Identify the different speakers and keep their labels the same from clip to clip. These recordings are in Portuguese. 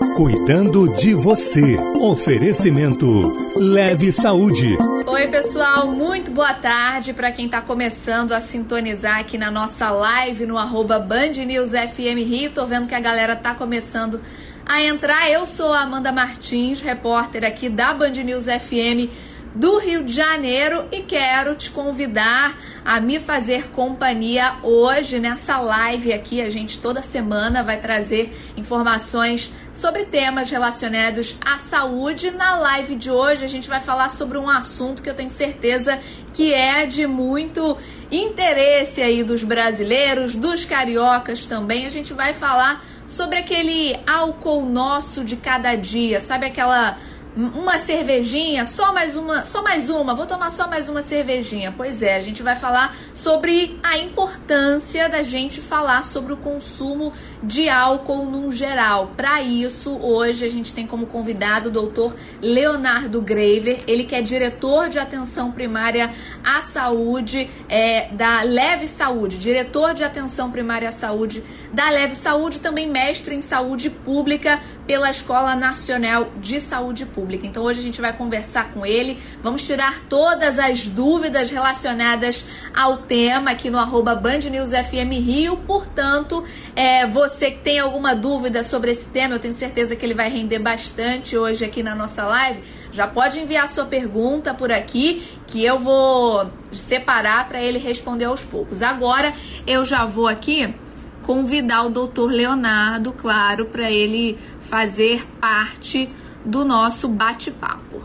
Speaker 1: Cuidando de você. Oferecimento Leve Saúde.
Speaker 2: Oi, pessoal, muito boa tarde para quem está começando a sintonizar aqui na nossa live no arroba Band News FM Rio. Tô vendo que a galera tá começando a entrar. Eu sou a Amanda Martins, repórter aqui da Band News FM do Rio de Janeiro e quero te convidar a me fazer companhia hoje nessa live aqui. A gente toda semana vai trazer informações sobre temas relacionados à saúde. Na live de hoje a gente vai falar sobre um assunto que eu tenho certeza que é de muito interesse aí dos brasileiros, dos cariocas também. A gente vai falar sobre aquele álcool nosso de cada dia, sabe aquela uma cervejinha, só mais uma, só mais uma, vou tomar só mais uma cervejinha. Pois é, a gente vai falar sobre a importância da gente falar sobre o consumo de álcool no geral. Para isso, hoje a gente tem como convidado o doutor Leonardo Graver, ele que é diretor de atenção primária à saúde é, da Leve Saúde, diretor de atenção primária à saúde da Leve Saúde, também mestre em saúde pública pela Escola Nacional de Saúde Pública. Então hoje a gente vai conversar com ele, vamos tirar todas as dúvidas relacionadas ao tema aqui no arroba Band News FM Rio. Portanto, é, você que tem alguma dúvida sobre esse tema, eu tenho certeza que ele vai render bastante hoje aqui na nossa live. Já pode enviar sua pergunta por aqui que eu vou separar para ele responder aos poucos. Agora eu já vou aqui convidar o doutor Leonardo, claro, para ele fazer parte do nosso bate-papo.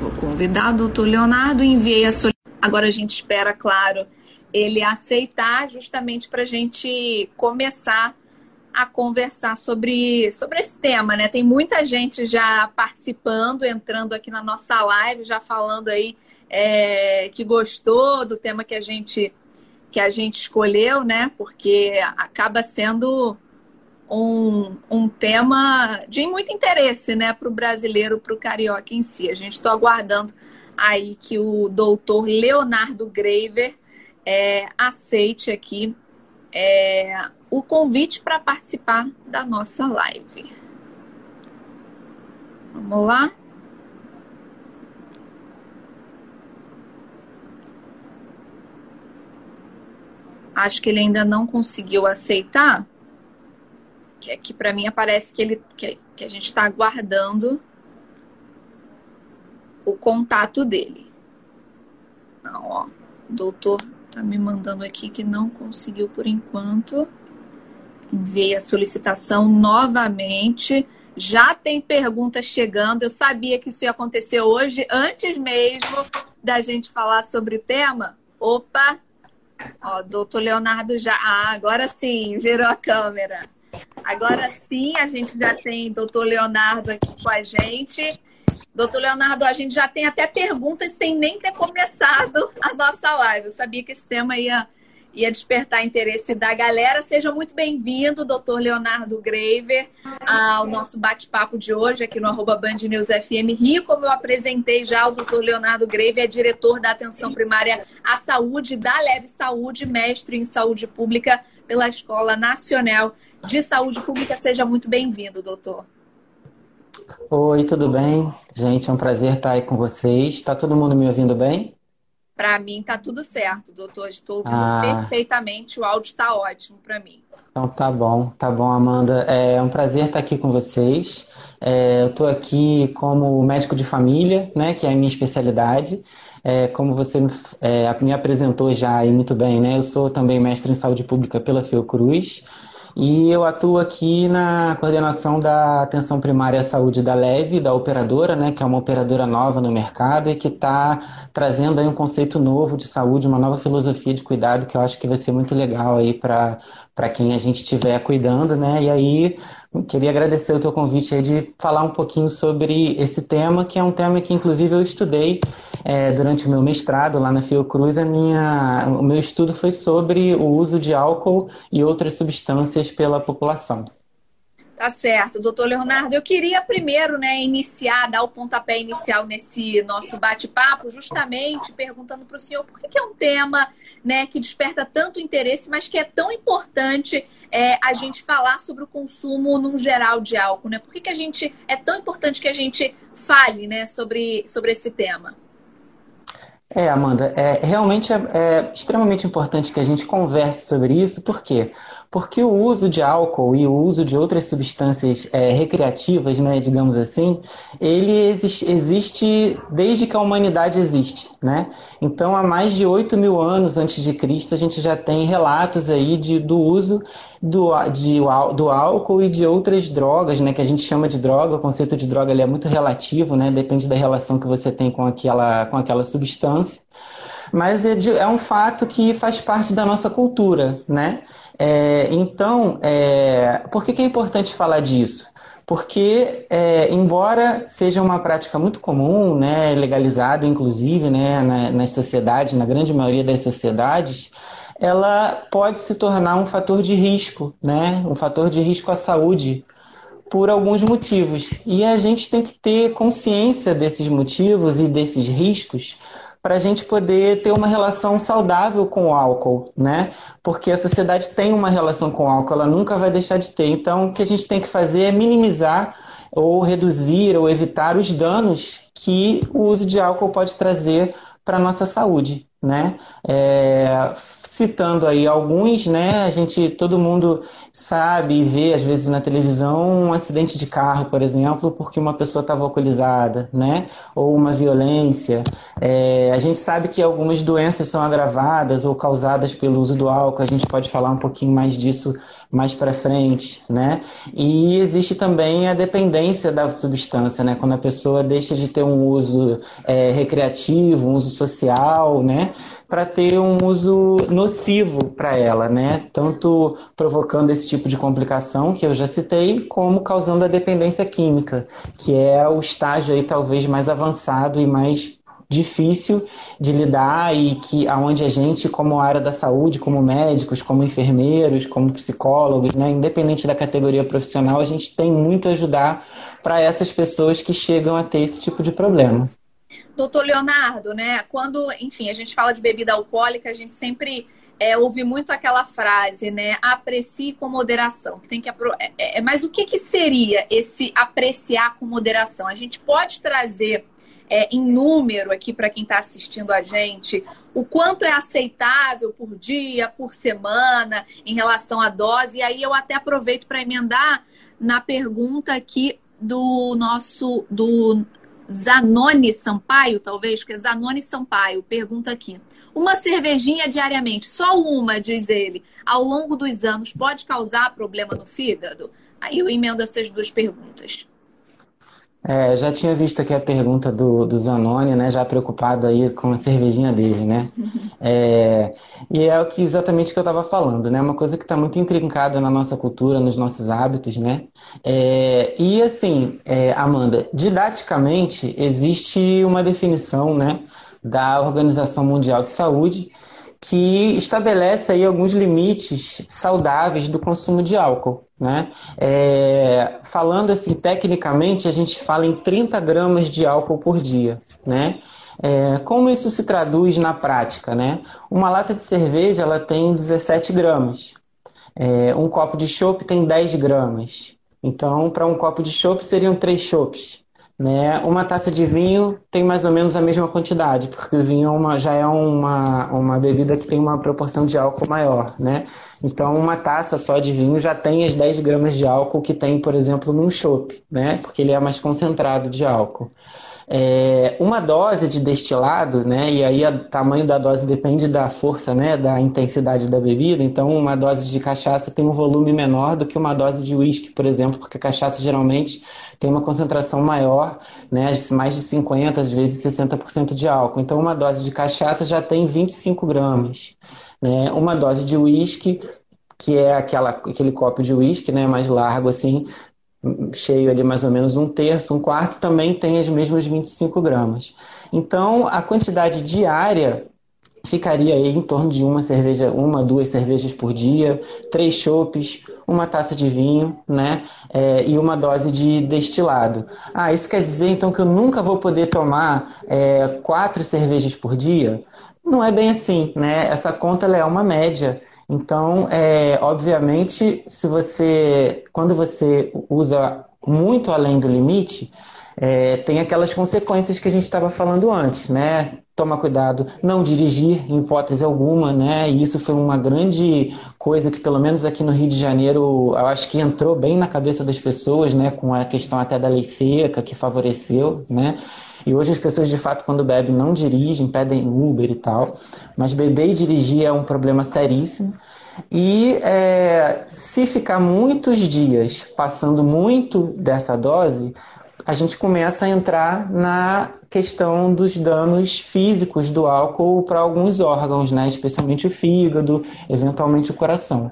Speaker 2: Vou convidar o doutor Leonardo, enviei a solicitação. Agora a gente espera, claro, ele aceitar justamente para a gente começar a conversar sobre, sobre esse tema, né? Tem muita gente já participando, entrando aqui na nossa live, já falando aí é, que gostou do tema que a gente que a gente escolheu, né? Porque acaba sendo um, um tema de muito interesse, né, para o brasileiro, para o carioca em si. A gente está aguardando aí que o doutor Leonardo Graver é, aceite aqui é, o convite para participar da nossa live. Vamos lá? acho que ele ainda não conseguiu aceitar, que aqui para mim aparece que ele que, que a gente está aguardando o contato dele. Não, ó, doutor tá me mandando aqui que não conseguiu por enquanto. Enviei a solicitação novamente. Já tem perguntas chegando. Eu sabia que isso ia acontecer hoje, antes mesmo da gente falar sobre o tema. Opa, Ó, doutor Leonardo já. Ah, agora sim, virou a câmera. Agora sim, a gente já tem doutor Leonardo aqui com a gente. Doutor Leonardo, a gente já tem até perguntas sem nem ter começado a nossa live. Eu sabia que esse tema ia ia despertar interesse da galera. Seja muito bem-vindo, doutor Leonardo Graver, ao nosso bate-papo de hoje aqui no arroba Band News FM Rio. Como eu apresentei já, o doutor Leonardo Graver é diretor da Atenção Primária à Saúde da Leve Saúde, mestre em Saúde Pública pela Escola Nacional de Saúde Pública. Seja muito bem-vindo, doutor.
Speaker 3: Oi, tudo bem? Gente, é um prazer estar aí com vocês. Está todo mundo me ouvindo bem?
Speaker 2: Para mim tá tudo certo, doutor. Estou ouvindo ah. perfeitamente. O áudio está ótimo para mim.
Speaker 3: Então tá bom, tá bom, Amanda. É um prazer estar aqui com vocês. É, eu estou aqui como médico de família, né, que é a minha especialidade. É, como você é, me apresentou já e muito bem, né? Eu sou também mestre em saúde pública pela Fiocruz. E eu atuo aqui na coordenação da atenção primária à saúde da Leve, da operadora, né, que é uma operadora nova no mercado e que está trazendo aí um conceito novo de saúde, uma nova filosofia de cuidado que eu acho que vai ser muito legal aí para quem a gente estiver cuidando, né? E aí queria agradecer o teu convite aí de falar um pouquinho sobre esse tema, que é um tema que inclusive eu estudei é, durante o meu mestrado lá na Fiocruz, a minha, o meu estudo foi sobre o uso de álcool e outras substâncias pela população.
Speaker 2: Tá certo, doutor Leonardo. Eu queria primeiro, né, iniciar, dar o pontapé inicial nesse nosso bate-papo, justamente perguntando para o senhor por que, que, é um tema, né, que desperta tanto interesse, mas que é tão importante é, a gente falar sobre o consumo num geral de álcool, né? Por que, que a gente é tão importante que a gente fale, né, sobre, sobre esse tema?
Speaker 3: É, Amanda, é, realmente é, é, extremamente importante que a gente converse sobre isso, por quê? Porque o uso de álcool e o uso de outras substâncias é, recreativas, né, digamos assim, ele existe, desde que a humanidade existe, né? Então, há mais de 8 mil anos antes de Cristo, a gente já tem relatos aí de, do uso do, de, do álcool e de outras drogas, né, que a gente chama de droga. O conceito de droga ele é muito relativo, né? Depende da relação que você tem com aquela, com aquela substância. Mas é, de, é um fato que faz parte da nossa cultura, né? É, então, é, por que, que, é importante falar disso? Porque, é, embora seja uma prática muito comum, né, legalizada inclusive né, na, nas sociedades, na grande maioria das sociedades, ela pode se tornar um fator de risco, né, um fator de risco à saúde, por alguns motivos. E a gente tem que ter consciência desses motivos e desses riscos para a gente poder ter uma relação saudável com o álcool, né? Porque a sociedade tem uma relação com o álcool, ela nunca vai deixar de ter. Então, o que a gente tem que fazer é minimizar ou reduzir ou evitar os danos que o uso de álcool pode trazer para a nossa saúde, né? É, citando aí alguns, né? A gente, todo mundo sabe e vê às vezes na televisão um acidente de carro, por exemplo, porque uma pessoa estava alcoolizada, né? Ou uma violência. É, a gente sabe que algumas doenças são agravadas ou causadas pelo uso do álcool. A gente pode falar um pouquinho mais disso mais para frente, né? E existe também a dependência da substância, né? Quando a pessoa deixa de ter um uso é, recreativo, um uso social, né? Para ter um uso nocivo para ela, né? Tanto provocando esse tipo de complicação que eu já citei, como causando a dependência química, que é o estágio aí talvez mais avançado e mais difícil de lidar e que aonde a gente, como área da saúde, como médicos, como enfermeiros, como psicólogos, né, independente da categoria profissional, a gente tem muito a ajudar para essas pessoas que chegam a ter esse tipo de problema.
Speaker 2: Doutor Leonardo, né, quando, enfim, a gente fala de bebida alcoólica, a gente sempre é, ouve muito aquela frase, né? Aprecie com moderação. Tem que é, é, mas o que, que seria esse apreciar com moderação? A gente pode trazer é, em número aqui para quem está assistindo a gente, o quanto é aceitável por dia, por semana, em relação à dose. E aí eu até aproveito para emendar na pergunta aqui do nosso do Zanoni Sampaio, talvez, que é Zanoni Sampaio, pergunta aqui. Uma cervejinha diariamente, só uma, diz ele, ao longo dos anos, pode causar problema no fígado? Aí eu emendo essas duas perguntas.
Speaker 3: É, já tinha visto aqui a pergunta do, do Zanoni, né? Já preocupado aí com a cervejinha dele, né? É, e é o que exatamente que eu estava falando, né? Uma coisa que está muito intrincada na nossa cultura, nos nossos hábitos, né? É, e assim, é, Amanda, didaticamente existe uma definição, né? Da Organização Mundial de Saúde que estabelece aí alguns limites saudáveis do consumo de álcool. Né? É, falando assim, tecnicamente, a gente fala em 30 gramas de álcool por dia. Né? É, como isso se traduz na prática? Né? Uma lata de cerveja ela tem 17 gramas. É, um copo de chopp tem 10 gramas. Então, para um copo de chopp seriam três chopps. Né? Uma taça de vinho tem mais ou menos a mesma quantidade, porque o vinho é uma, já é uma, uma bebida que tem uma proporção de álcool maior. Né? Então, uma taça só de vinho já tem as 10 gramas de álcool que tem, por exemplo, num chopp, né? porque ele é mais concentrado de álcool. É, uma dose de destilado, né, e aí o tamanho da dose depende da força, né, da intensidade da bebida. Então, uma dose de cachaça tem um volume menor do que uma dose de uísque, por exemplo, porque a cachaça geralmente tem uma concentração maior, né, mais de 50, às vezes 60% de álcool. Então, uma dose de cachaça já tem 25 gramas. Né? Uma dose de uísque que é aquela, aquele copo de uísque, né, mais largo assim, cheio ali mais ou menos um terço, um quarto, também tem as mesmas 25 gramas. Então, a quantidade diária ficaria aí em torno de uma cerveja, uma, duas cervejas por dia, três chopes, uma taça de vinho, né? É, e uma dose de destilado. Ah, isso quer dizer então que eu nunca vou poder tomar é, quatro cervejas por dia? Não é bem assim, né? Essa conta é uma média. Então, é, obviamente, se você, quando você usa muito além do limite, é, tem aquelas consequências que a gente estava falando antes, né? Toma cuidado, não dirigir em hipótese alguma, né? E isso foi uma grande coisa que, pelo menos aqui no Rio de Janeiro, eu acho que entrou bem na cabeça das pessoas, né? Com a questão até da lei seca que favoreceu, né? E hoje as pessoas, de fato, quando bebem, não dirigem, pedem Uber e tal. Mas beber e dirigir é um problema seríssimo. E é, se ficar muitos dias passando muito dessa dose, a gente começa a entrar na questão dos danos físicos do álcool para alguns órgãos, né? especialmente o fígado, eventualmente o coração.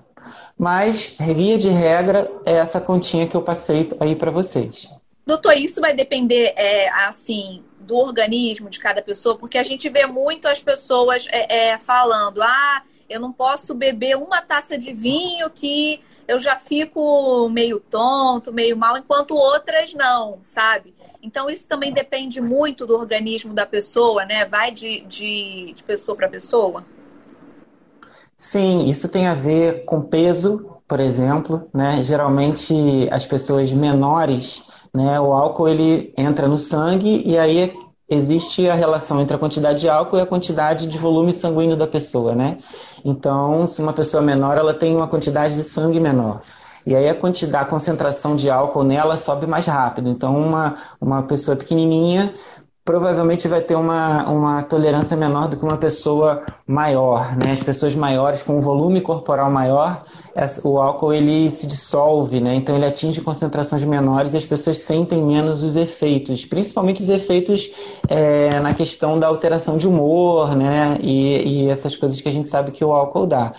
Speaker 3: Mas, via de regra, é essa continha que eu passei aí para vocês.
Speaker 2: Doutor, isso vai depender, é, assim, do organismo de cada pessoa, porque a gente vê muito as pessoas é, é, falando, ah, eu não posso beber uma taça de vinho que eu já fico meio tonto, meio mal, enquanto outras não, sabe? Então isso também depende muito do organismo da pessoa, né? Vai de, de, de pessoa para pessoa.
Speaker 3: Sim, isso tem a ver com peso, por exemplo, né? Geralmente as pessoas menores, né? O álcool ele entra no sangue e aí existe a relação entre a quantidade de álcool e a quantidade de volume sanguíneo da pessoa, né? Então, se uma pessoa menor, ela tem uma quantidade de sangue menor. E aí a quantidade, a concentração de álcool nela sobe mais rápido. Então, uma, uma pessoa pequenininha provavelmente vai ter uma, uma tolerância menor do que uma pessoa maior, né? As pessoas maiores com um volume corporal maior, o álcool ele se dissolve, né? Então ele atinge concentrações menores e as pessoas sentem menos os efeitos, principalmente os efeitos é, na questão da alteração de humor, né? E, e essas coisas que a gente sabe que o álcool dá.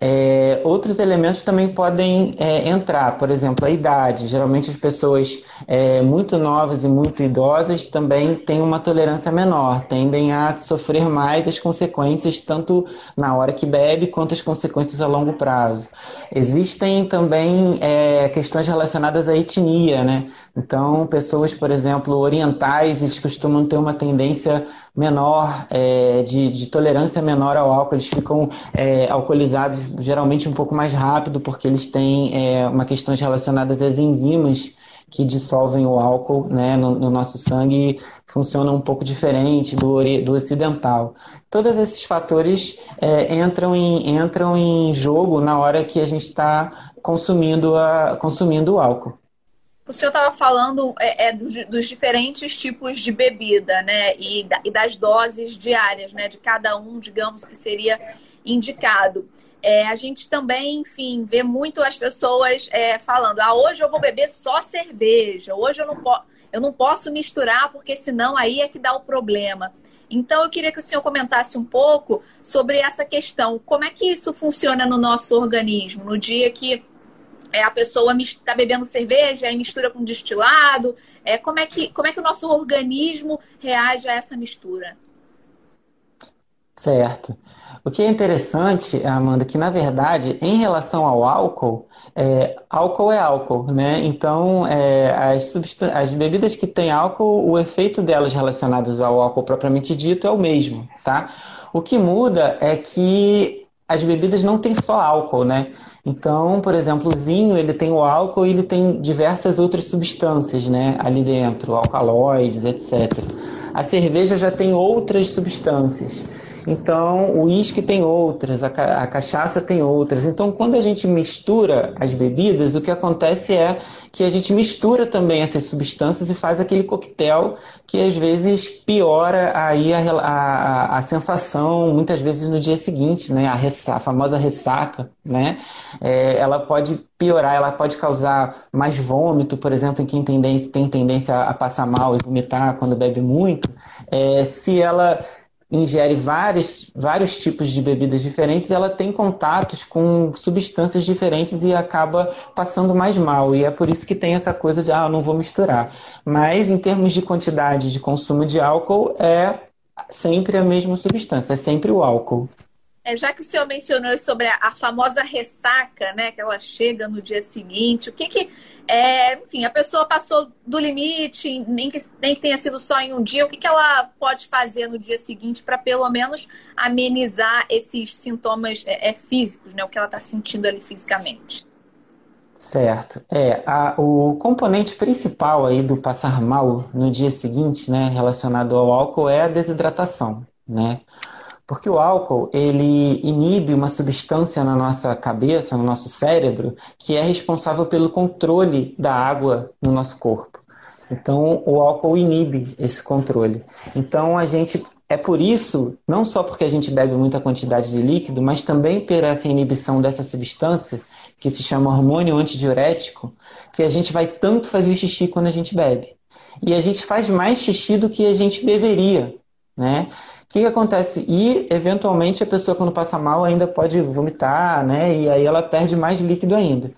Speaker 3: É, outros elementos também podem é, entrar, por exemplo, a idade. Geralmente as pessoas é, muito novas e muito idosas também têm uma tolerância menor, tendem a sofrer mais as consequências, tanto na hora que bebe, quanto as consequências a longo prazo. Existem também é, questões relacionadas à etnia, né? Então, pessoas, por exemplo, orientais, eles costumam ter uma tendência menor, é, de, de, tolerância menor ao álcool, eles ficam é, alcoolizados geralmente um pouco mais rápido, porque eles têm é, uma questões relacionadas às enzimas que dissolvem o álcool né, no, no, nosso sangue funcionam um pouco diferente do, do ocidental. Todos esses fatores é, entram, em, entram em jogo na hora que a gente está consumindo, consumindo o álcool.
Speaker 2: O senhor estava falando é, é dos, dos, diferentes tipos de bebida, né? E, e, das doses diárias, né? De cada um, digamos, que seria indicado. É, a gente também, enfim, vê muito as pessoas é, falando: ah, hoje eu vou beber só cerveja, hoje eu não, eu não posso misturar, porque senão aí é que dá o problema. Então, eu queria que o senhor comentasse um pouco sobre essa questão. Como é que isso funciona no nosso organismo? No dia que é, a pessoa está bebendo cerveja e mistura com destilado? É, como, é que, como é que o nosso organismo reage a essa mistura?
Speaker 3: Certo. O que é interessante, Amanda, que na verdade, em relação ao álcool, é, álcool é álcool, né? Então, é, as, as bebidas que têm álcool, o efeito delas relacionados ao álcool propriamente dito é o mesmo, tá? O que muda é que as bebidas não têm só álcool, né? Então, por exemplo, o vinho ele tem o álcool e ele tem diversas outras substâncias, né, ali dentro, alcaloides, etc. A cerveja já tem outras substâncias. Então, o uísque tem outras, a, a cachaça tem outras. Então, quando a gente mistura as bebidas, o que acontece é que a gente mistura também essas substâncias e faz aquele coquetel que às vezes piora aí a, a, a sensação, muitas vezes no dia seguinte, né? A, a famosa ressaca, né? É, ela pode piorar, ela pode causar mais vômito, por exemplo, em quem tem tendência, tem tendência a passar mal e vomitar quando bebe muito. É, se ela ingere vários, vários tipos de bebidas diferentes, ela tem contatos com substâncias diferentes e acaba passando mais mal. E é por isso que tem essa coisa de, ah, não vou misturar. Mas em termos de quantidade de consumo de álcool, é sempre a mesma substância, é sempre o álcool.
Speaker 2: É, já que o senhor mencionou sobre a, a, famosa ressaca, né? Que ela chega no dia seguinte, o que que. É, enfim, a pessoa passou do limite, nem que, nem que tenha sido só em um dia, o que, que ela pode fazer no dia seguinte para pelo menos amenizar esses sintomas é, é, físicos, né? O que ela está sentindo ali fisicamente?
Speaker 3: Certo. É, a, o componente principal aí do passar mal no dia seguinte, né, relacionado ao álcool, é a desidratação, né? Porque o álcool, ele inibe uma substância na nossa cabeça, no nosso cérebro, que é responsável pelo controle da água no nosso corpo. Então, o álcool inibe esse controle. Então, a gente é por isso, não só porque a gente bebe muita quantidade de líquido, mas também por essa inibição dessa substância, que se chama hormônio antidiurético, que a gente vai tanto fazer xixi quando a gente bebe. E a gente faz mais xixi do que a gente beberia, né? Que, que acontece? E, eventualmente, a pessoa, quando passa mal, ainda pode vomitar, né? E aí ela perde mais líquido ainda.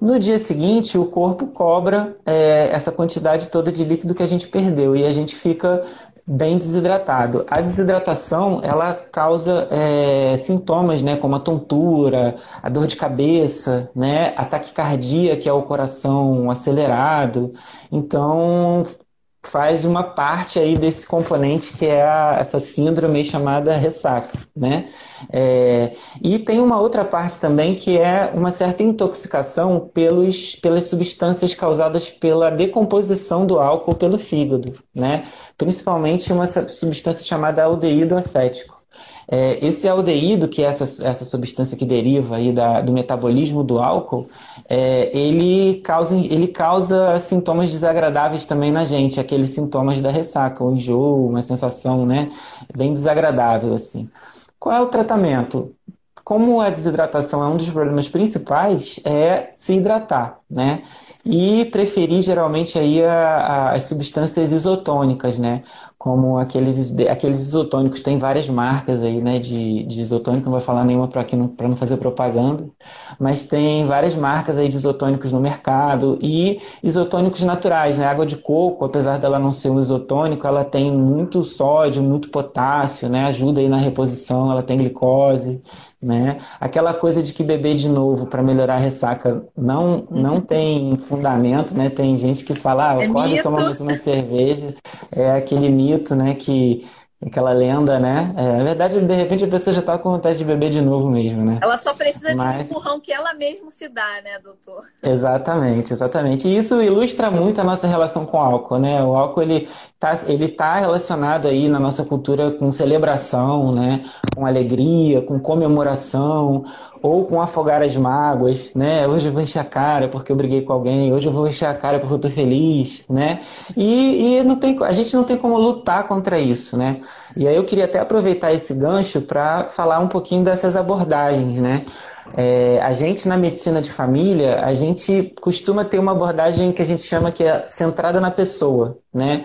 Speaker 3: No dia seguinte, o corpo cobra é, essa quantidade toda de líquido que a gente perdeu e a gente fica bem desidratado. A desidratação ela causa é, sintomas, né, como a tontura, a dor de cabeça, né, a taquicardia, que é o coração acelerado. Então faz uma parte aí desse componente que é a, essa síndrome chamada ressaca, né? É, e tem uma outra parte também que é uma certa intoxicação pelos, pelas substâncias causadas pela decomposição do álcool pelo fígado, né? Principalmente uma substância chamada aldeído acético. É, esse aldeído, que é essa, essa substância que deriva aí da, do metabolismo do álcool, é, ele, causa, ele causa sintomas desagradáveis também na gente, aqueles sintomas da ressaca, o enjoo, uma sensação né, bem desagradável. Assim. Qual é o tratamento? Como a desidratação é um dos problemas principais, é se hidratar, né? E preferir geralmente aí a, a, as substâncias isotônicas, né? como aqueles, aqueles isotônicos, tem várias marcas aí, né, de, de isotônico, não vou falar nenhuma para não, não fazer propaganda, mas tem várias marcas aí de isotônicos no mercado e isotônicos naturais, né, água de coco, apesar dela não ser um isotônico, ela tem muito sódio, muito potássio, né, ajuda aí na reposição, ela tem glicose, né? Aquela coisa de que beber de novo para melhorar a ressaca não, não uhum. tem fundamento, né? Tem gente que fala, ah, acorda é e toma mais uma cerveja. É aquele mito, né? Que aquela lenda, né? É, na verdade, de repente a pessoa já tá com vontade de beber de novo mesmo, né?
Speaker 2: Ela só precisa Mas... de um empurrão que ela mesma se dá, né, doutor?
Speaker 3: Exatamente, exatamente. E isso ilustra muito a nossa relação com o álcool, né? O álcool, ele tá, ele tá relacionado aí na nossa cultura com celebração, né? Com alegria, com comemoração, ou com afogar as mágoas, né? Hoje eu vou encher a cara porque eu briguei com alguém, hoje eu vou encher a cara porque eu tô feliz, né? E, e não tem, a gente não tem como lutar contra isso, né? E aí eu queria até aproveitar esse gancho para falar um pouquinho dessas abordagens, né? É, a gente na medicina de família, a gente costuma ter uma abordagem que a gente chama que é centrada na pessoa, né?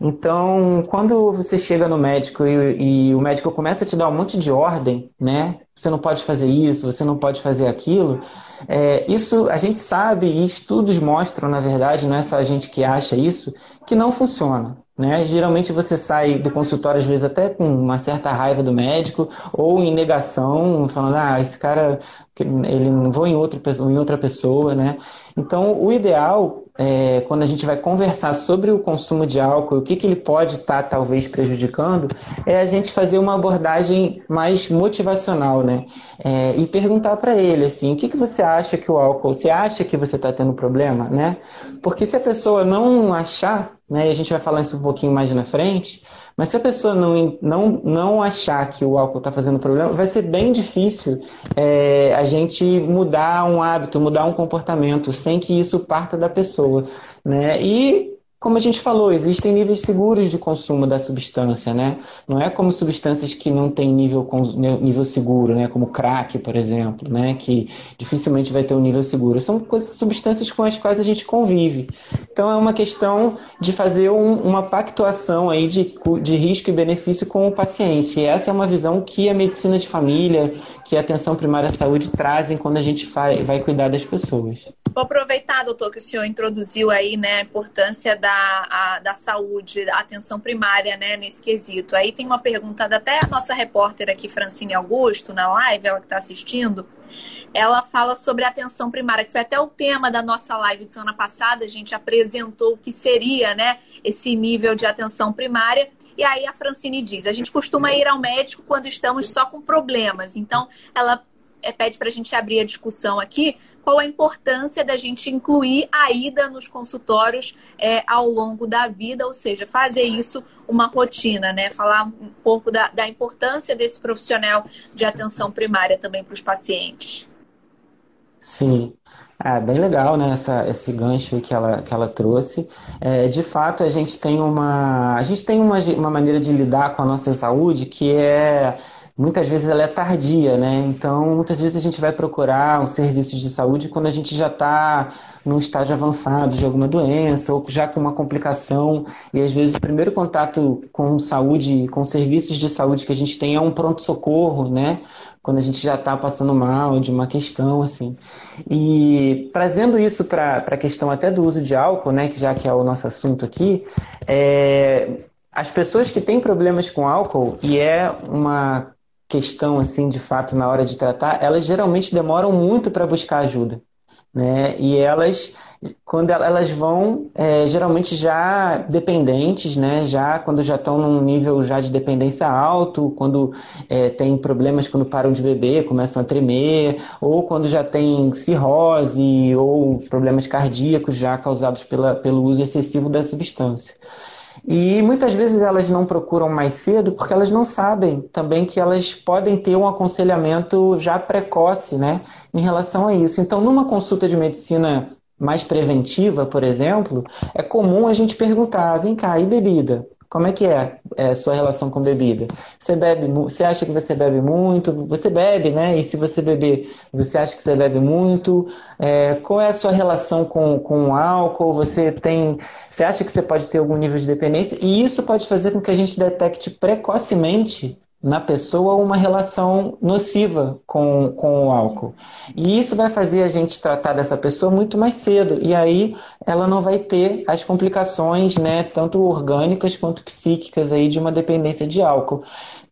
Speaker 3: Então, quando você chega no médico e, e, o médico começa a te dar um monte de ordem, né? Você não pode fazer isso, você não pode fazer aquilo. É, isso a gente sabe e estudos mostram, na verdade, não é só a gente que acha isso, que não funciona. Né? Geralmente você sai do consultório, às vezes, até com uma certa raiva do médico, ou em negação, falando, ah, esse cara, ele não vou em, outro, em outra pessoa, né? Então, o ideal, é, quando a gente vai conversar sobre o consumo de álcool, o que, que ele pode estar, tá, talvez, prejudicando, é a gente fazer uma abordagem mais motivacional, né? É, e perguntar para ele, assim, o que, que você acha que o álcool, você acha que você está tendo problema, né? Porque se a pessoa não achar né? E a gente vai falar isso um pouquinho mais na frente. Mas se a pessoa não, não, não achar que o álcool está fazendo problema, vai ser bem difícil é, a gente mudar um hábito, mudar um comportamento, sem que isso parta da pessoa. Né? E como a gente falou, existem níveis seguros de consumo da substância, né? Não é como substâncias que não têm nível, nível seguro, né? Como crack, por exemplo, né? Que dificilmente vai ter um nível seguro. São coisas, substâncias com as quais a gente convive. Então é uma questão de fazer um, uma pactuação aí de, de risco e benefício com o paciente. E essa é uma visão que a medicina de família, que a atenção primária à saúde trazem quando a gente vai, vai cuidar das pessoas.
Speaker 2: Vou aproveitar, doutor, que o senhor introduziu aí, né, a importância da, a, da saúde, da atenção primária, né, nesse quesito. Aí tem uma pergunta da até a nossa repórter aqui, Francine Augusto, na live, ela que está assistindo. Ela fala sobre a atenção primária, que foi até o tema da nossa live de semana passada. A gente apresentou o que seria, né, esse nível de atenção primária. E aí a Francine diz: a gente costuma ir ao médico quando estamos só com problemas. Então, ela é, pede para a gente abrir a discussão aqui qual a importância da gente incluir a ida nos consultórios é, ao longo da vida, ou seja, fazer isso uma rotina, né? Falar um pouco da, da importância desse profissional de atenção primária também para os pacientes.
Speaker 3: Sim, é bem legal, né, essa, esse gancho que ela, que ela trouxe. É, de fato, a gente tem uma, a gente tem uma, uma maneira de lidar com a nossa saúde que é muitas vezes ela é tardia, né? Então, muitas vezes a gente vai procurar um serviço de saúde quando a gente já está num estágio avançado de alguma doença ou já com uma complicação. E às vezes o primeiro contato com saúde, com serviços de saúde que a gente tem é um pronto-socorro, né? Quando a gente já está passando mal de uma questão, assim. E trazendo isso para a questão até do uso de álcool, né? Que já que é o nosso assunto aqui, é, as pessoas que têm problemas com álcool, e é uma questão assim de fato na hora de tratar, elas geralmente demoram muito para buscar ajuda, né? E elas quando elas vão é, geralmente já dependentes, né? Já quando já estão num nível já de dependência alto, quando é, tem problemas quando param de beber, começam a tremer, ou quando já tem cirrose ou problemas cardíacos já causados pela, pelo uso excessivo da substância. E muitas vezes elas não procuram mais cedo porque elas não sabem também que elas podem ter um aconselhamento já precoce, né, em relação a isso. Então, numa consulta de medicina mais preventiva, por exemplo, é comum a gente perguntar: vem cá, e bebida? Como é que é, é, sua relação com bebida? Você bebe, você acha que você bebe muito? Você bebe, né? E se você beber, você acha que você bebe muito? É, qual é a sua relação com, com o álcool? Você tem, você acha que você pode ter algum nível de dependência? E isso pode fazer com que a gente detecte precocemente na pessoa uma relação nociva com, com o álcool. E isso vai fazer a gente tratar dessa pessoa muito mais cedo. E aí ela não vai ter as complicações, né, tanto orgânicas quanto psíquicas aí de uma dependência de álcool.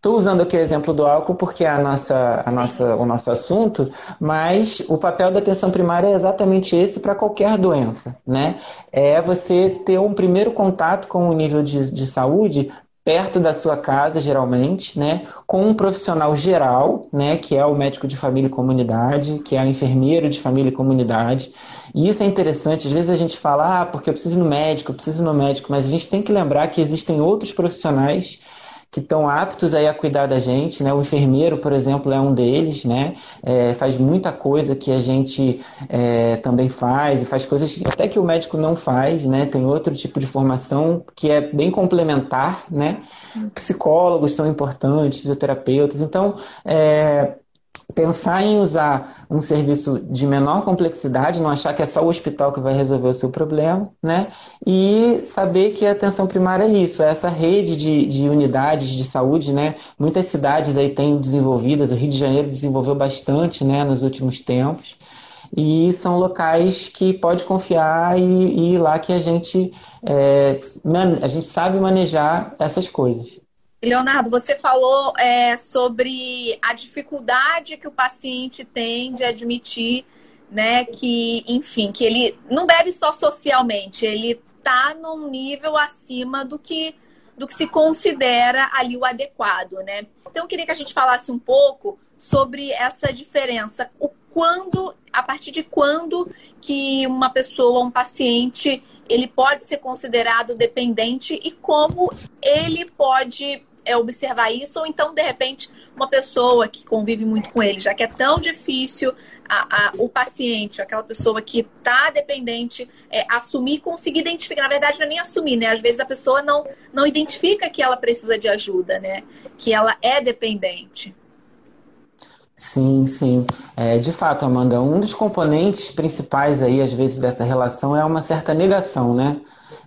Speaker 3: Estou usando aqui o exemplo do álcool porque é a nossa, a nossa, o nosso assunto, mas o papel da atenção primária é exatamente esse para qualquer doença, né? É você ter um primeiro contato com o nível de, de saúde perto da sua casa, geralmente, né, com um profissional geral, né, que é o médico de família e comunidade, que é o enfermeiro de família e comunidade. E isso é interessante, às vezes a gente fala, ah, porque eu preciso ir no médico, eu preciso ir no médico, mas a gente tem que lembrar que existem outros profissionais que estão aptos aí a cuidar da gente, né? O enfermeiro, por exemplo, é um deles, né? É, faz muita coisa que a gente é, também faz e faz coisas até que o médico não faz, né? Tem outro tipo de formação que é bem complementar, né? Psicólogos são importantes, fisioterapeutas, então é, pensar em usar um serviço de menor complexidade, não achar que é só o hospital que vai resolver o seu problema, né? E saber que a atenção primária é isso, é essa rede de, de unidades de saúde, né? Muitas cidades aí têm desenvolvidas, o Rio de Janeiro desenvolveu bastante, né, nos últimos tempos. E são locais que pode confiar e, e ir lá que a gente, é, a gente sabe manejar essas coisas.
Speaker 2: Leonardo, você falou é, sobre a dificuldade que o paciente tem de admitir, né, que, enfim, que ele não bebe só socialmente, ele está num nível acima do que do que se considera ali o adequado, né? Então eu queria que a gente falasse um pouco sobre essa diferença, o quando, a partir de quando que uma pessoa, um paciente, ele pode ser considerado dependente e como ele pode é observar isso, ou então, de repente, uma pessoa que convive muito com ele, já que é tão difícil a, a, o paciente, aquela pessoa que está dependente, é, assumir, conseguir identificar. Na verdade, não é nem assumir, né? Às vezes a pessoa não, não identifica que ela precisa de ajuda, né? Que ela é dependente.
Speaker 3: Sim, sim. É, de fato, Amanda, um dos componentes principais aí, às vezes, dessa relação é uma certa negação, né?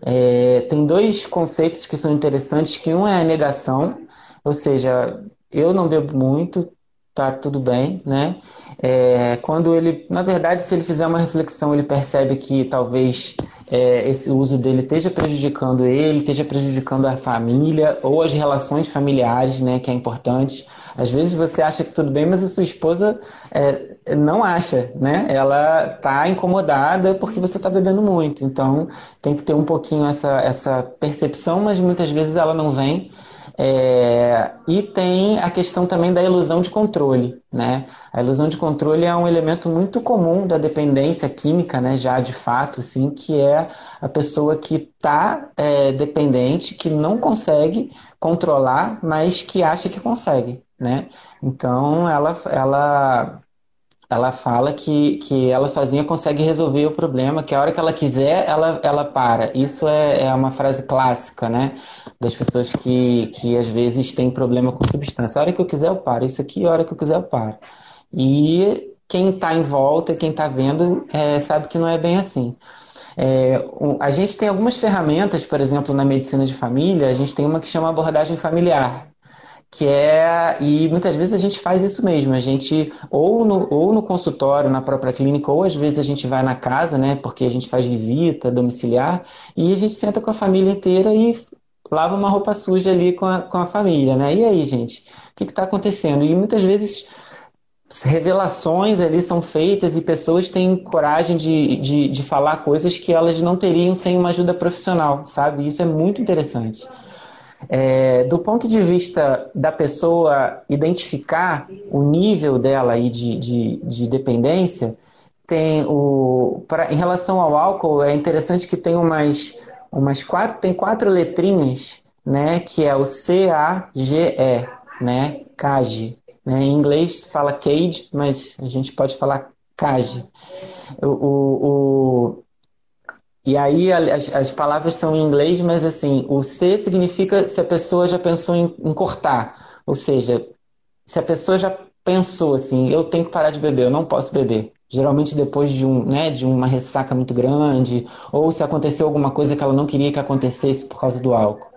Speaker 3: É, tem dois conceitos que são interessantes, que um é a negação, ou seja, eu não bebo muito, tá tudo bem, né? É, quando ele, na verdade, se ele fizer uma reflexão, ele percebe que talvez é, esse uso dele esteja prejudicando ele, esteja prejudicando a família ou as relações familiares, né, que é importante. Às vezes você acha que tudo bem, mas a sua esposa é, não acha, né? Ela está incomodada porque você está bebendo muito. Então tem que ter um pouquinho essa, essa percepção, mas muitas vezes ela não vem. É, e tem a questão também da ilusão de controle. Né? A ilusão de controle é um elemento muito comum da dependência química, né? já de fato, sim, que é a pessoa que está é, dependente, que não consegue controlar, mas que acha que consegue. Né? Então ela, ela ela fala que, que ela sozinha consegue resolver o problema, que a hora que ela quiser, ela, ela para. Isso é, é uma frase clássica, né? Das pessoas que, que às vezes têm problema com substância. A hora que eu quiser, eu paro. Isso aqui, a hora que eu quiser, eu paro. E quem está em volta, quem está vendo, é, sabe que não é bem assim. É, a gente tem algumas ferramentas, por exemplo, na medicina de família, a gente tem uma que chama abordagem familiar que é e muitas vezes a gente faz isso mesmo a gente ou no, ou no consultório na própria clínica ou às vezes a gente vai na casa né porque a gente faz visita domiciliar e a gente senta com a família inteira e lava uma roupa suja ali com a, com a família né? E aí gente? O que está acontecendo? E muitas vezes revelações ali são feitas e pessoas têm coragem de, de, de falar coisas que elas não teriam sem uma ajuda profissional sabe? Isso é muito interessante é, do ponto de vista da pessoa identificar o nível dela aí de, de, de dependência, tem o, pra, em relação ao álcool, é interessante que tem umas, umas quatro, tem quatro letrinhas, né, que é o C-A-G-E, né, CAGE. Né? Em inglês fala CAGE, mas a gente pode falar CAGE. O, o, o e aí as, as, palavras são em inglês, mas assim, o C significa se a pessoa já pensou em, em, cortar. Ou seja, se a pessoa já pensou assim, eu tenho que parar de beber, eu não posso beber. Geralmente depois de, um, né, de uma ressaca muito grande, ou se aconteceu alguma coisa que ela não queria que acontecesse por causa do álcool.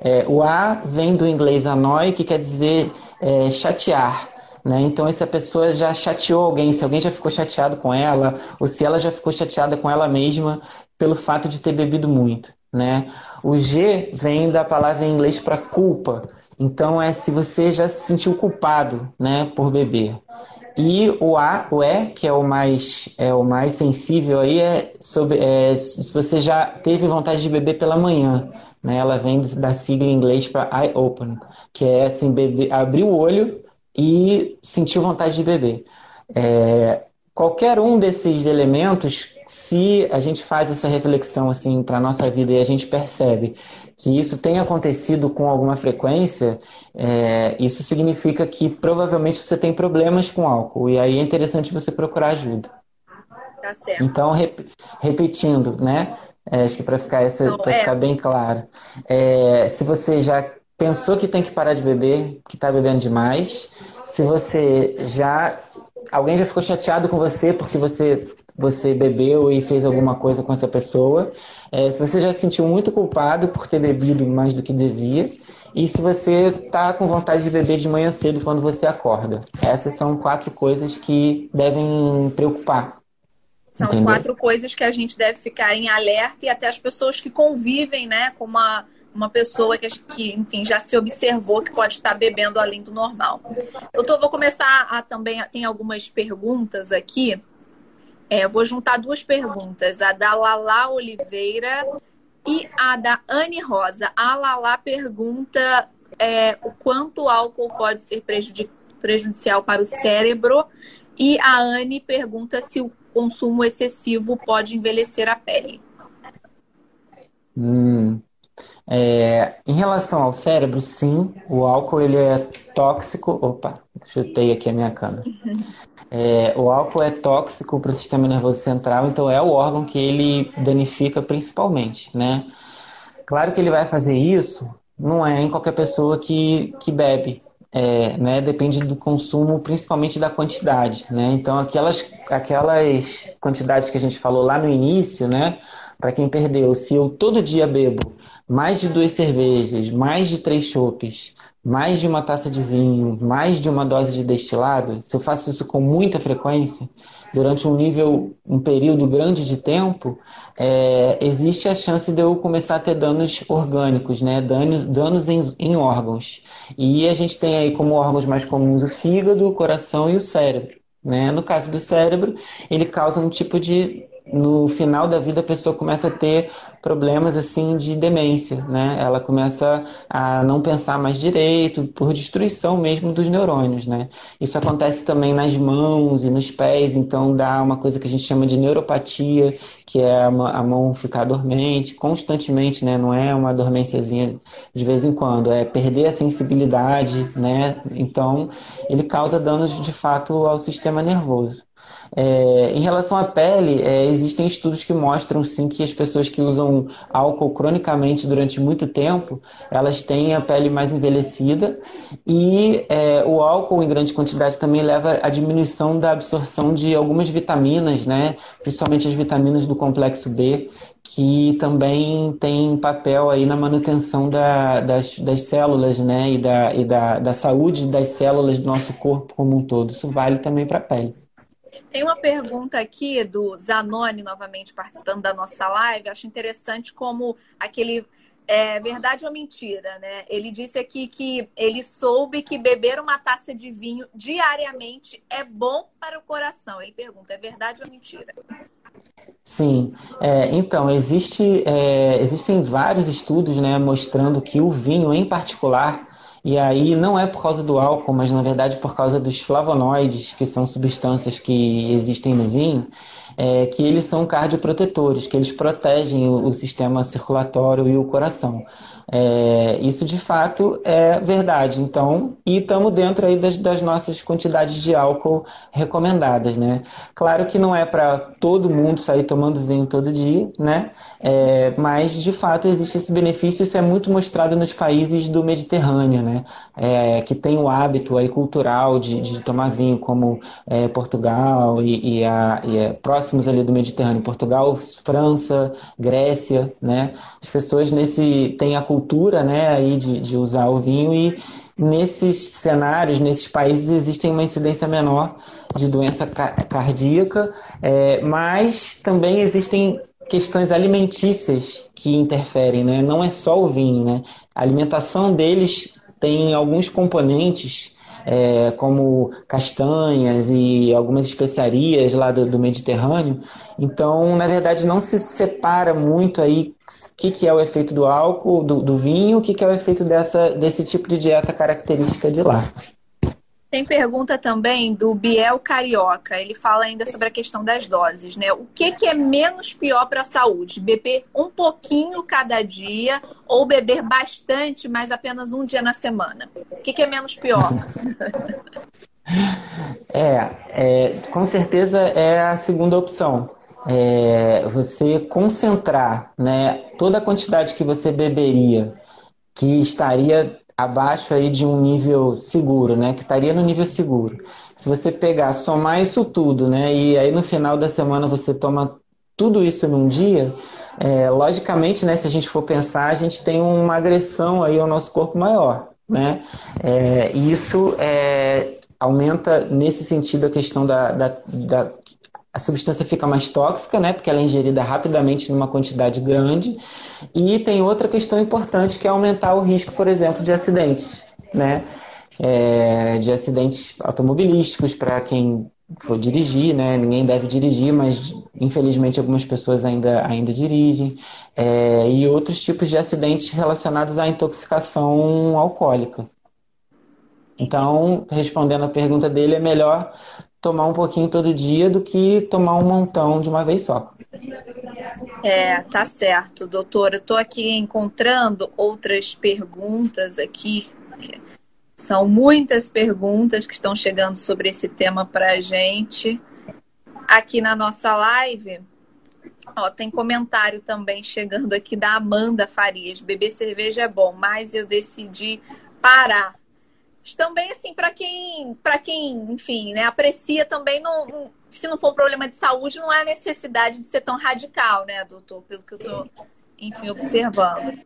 Speaker 3: É, o A vem do inglês annoy, que quer dizer é, chatear. Né? Então, essa pessoa já chateou alguém, se alguém já ficou chateado com ela, ou se ela já ficou chateada com ela mesma pelo fato de ter bebido muito. Né? O G vem da palavra em inglês para culpa. Então, é se você já se sentiu culpado né, por beber. E o A, o E, que é o mais, é o mais sensível aí, é, sobre, é se você já teve vontade de beber pela manhã. Né? Ela vem da sigla em inglês para eye open, que é assim, beber, abrir o olho e sentiu vontade de beber. É, qualquer um desses elementos, se a gente faz essa reflexão assim para a nossa vida e a gente percebe que isso tem acontecido com alguma frequência, é, isso significa que provavelmente você tem problemas com álcool. E aí é interessante você procurar ajuda.
Speaker 2: Tá certo.
Speaker 3: Então, rep repetindo, né? É, acho que para ficar, essa, então, é... ficar bem claro. É, se você já pensou que tem que parar de beber, que está bebendo demais, se você já alguém já ficou chateado com você porque você você bebeu e fez alguma coisa com essa pessoa, é, se você já se sentiu muito culpado por ter bebido mais do que devia, e se você está com vontade de beber de manhã cedo quando você acorda. Essas são quatro coisas que devem preocupar.
Speaker 2: São entendeu? quatro coisas que a gente deve ficar em alerta e até as pessoas que convivem, né, com uma uma pessoa que, que, enfim, já se observou que pode estar bebendo além do normal. Eu tô, vou começar a também, tem algumas perguntas aqui. É, vou juntar duas perguntas, a da Lala Oliveira e a da Anne Rosa. A Lala pergunta é, o quanto o álcool pode ser prejudicial para o cérebro e a Anne pergunta se o consumo excessivo pode envelhecer a pele.
Speaker 3: Hum, é, em relação ao cérebro, sim, o álcool ele é tóxico. Opa, chutei aqui a minha câmera. É, o álcool é tóxico para o sistema nervoso central, então é o órgão que ele danifica principalmente, né? Claro que ele vai fazer isso, não é em qualquer pessoa que, que bebe, é, né? Depende do consumo, principalmente da quantidade, né? Então aquelas, aquelas quantidades que a gente falou lá no início, né? Para quem perdeu, se eu todo dia bebo mais de duas cervejas, mais de três chopes, mais de uma taça de vinho, mais de uma dose de destilado, se eu faço isso com muita frequência, durante um nível, um período grande de tempo, é, existe a chance de eu começar a ter danos orgânicos, né? danos, danos em, em órgãos. E a gente tem aí como órgãos mais comuns o fígado, o coração e o cérebro. Né? No caso do cérebro, ele causa um tipo de no final da vida a pessoa começa a ter problemas assim de demência, né? Ela começa a não pensar mais direito por destruição mesmo dos neurônios, né? Isso acontece também nas mãos e nos pés, então dá uma coisa que a gente chama de neuropatia, que é a mão ficar dormente constantemente, né? Não é uma dormênciazinha de vez em quando, é perder a sensibilidade, né? Então ele causa danos de fato ao sistema nervoso. É, em relação à pele, é, existem estudos que mostram sim que as pessoas que usam álcool cronicamente durante muito tempo, elas têm a pele mais envelhecida e é, o álcool em grande quantidade também leva à diminuição da absorção de algumas vitaminas, né? principalmente as vitaminas do complexo B, que também tem papel aí na manutenção da, das, das células né? e, da, e da, da saúde das células do nosso corpo como um todo. Isso vale também para a pele.
Speaker 2: Tem uma pergunta aqui do Zanoni, novamente participando da nossa live. Acho interessante como aquele. É verdade ou mentira, né? Ele disse aqui que ele soube que beber uma taça de vinho diariamente é bom para o coração. Ele pergunta: é verdade ou mentira?
Speaker 3: Sim, é, então existe, é, existem vários estudos né, mostrando que o vinho, em particular, e aí não é por causa do álcool, mas na verdade por causa dos flavonoides, que são substâncias que existem no vinho, é, que eles são cardioprotetores, que eles protegem o, o sistema circulatório e o coração. É, isso de fato é verdade. Então, e estamos dentro aí das, das, nossas quantidades de álcool recomendadas, né? Claro que não é para todo mundo sair tomando vinho todo dia, né? É, mas de fato existe esse benefício. Isso é muito mostrado nos países do Mediterrâneo, né? É, que tem o hábito aí cultural de, de tomar vinho, como é, Portugal e, e, a, e é, próximos ali do Mediterrâneo, Portugal, França, Grécia, né? As pessoas nesse têm a cultura né, aí de, de usar o vinho e nesses cenários, nesses países, existem uma incidência menor de doença cardíaca, é, mas também existem questões alimentícias que interferem, né? Não é só o vinho, né? A alimentação deles tem alguns componentes é, como castanhas e algumas especiarias lá do, do, Mediterrâneo. Então, na verdade, não se separa muito aí o que, que é o efeito do álcool, do, do vinho, o que, que é o efeito dessa, desse tipo de dieta característica de lá.
Speaker 2: Tem pergunta também do Biel Carioca. Ele fala ainda sobre a questão das doses, né? O que, que é menos pior para a saúde? Beber um pouquinho cada dia ou beber bastante, mas apenas um dia na semana? O que, que é menos pior?
Speaker 3: é, é, com certeza é a segunda opção. É você concentrar né, toda a quantidade que você beberia, que estaria abaixo aí de um nível seguro, né? Que estaria no nível seguro. Se você pegar, somar isso tudo, né? E aí no final da semana você toma tudo isso num dia, é, logicamente, né? Se a gente for pensar, a gente tem uma agressão aí ao nosso corpo maior, né? É, isso é, aumenta nesse sentido a questão da, da, da a substância fica mais tóxica, né? Porque ela é ingerida rapidamente numa quantidade grande. E tem outra questão importante que é aumentar o risco, por exemplo, de acidentes, né? É, de acidentes automobilísticos para quem for dirigir, né? Ninguém deve dirigir, mas infelizmente algumas pessoas ainda, ainda dirigem. É, e outros tipos de acidentes relacionados à intoxicação alcoólica. Então, respondendo a pergunta dele, é melhor tomar um pouquinho todo dia do que tomar um montão de uma vez só.
Speaker 2: É, tá certo, doutora. Eu tô aqui encontrando outras perguntas aqui. São muitas perguntas que estão chegando sobre esse tema para a gente. Aqui na nossa live, ó, tem comentário também chegando aqui da Amanda Farias. Beber cerveja é bom, mas eu decidi parar também assim para quem para quem enfim né aprecia também não se não for um problema de saúde não é necessidade de ser tão radical né doutor pelo que eu estou enfim observando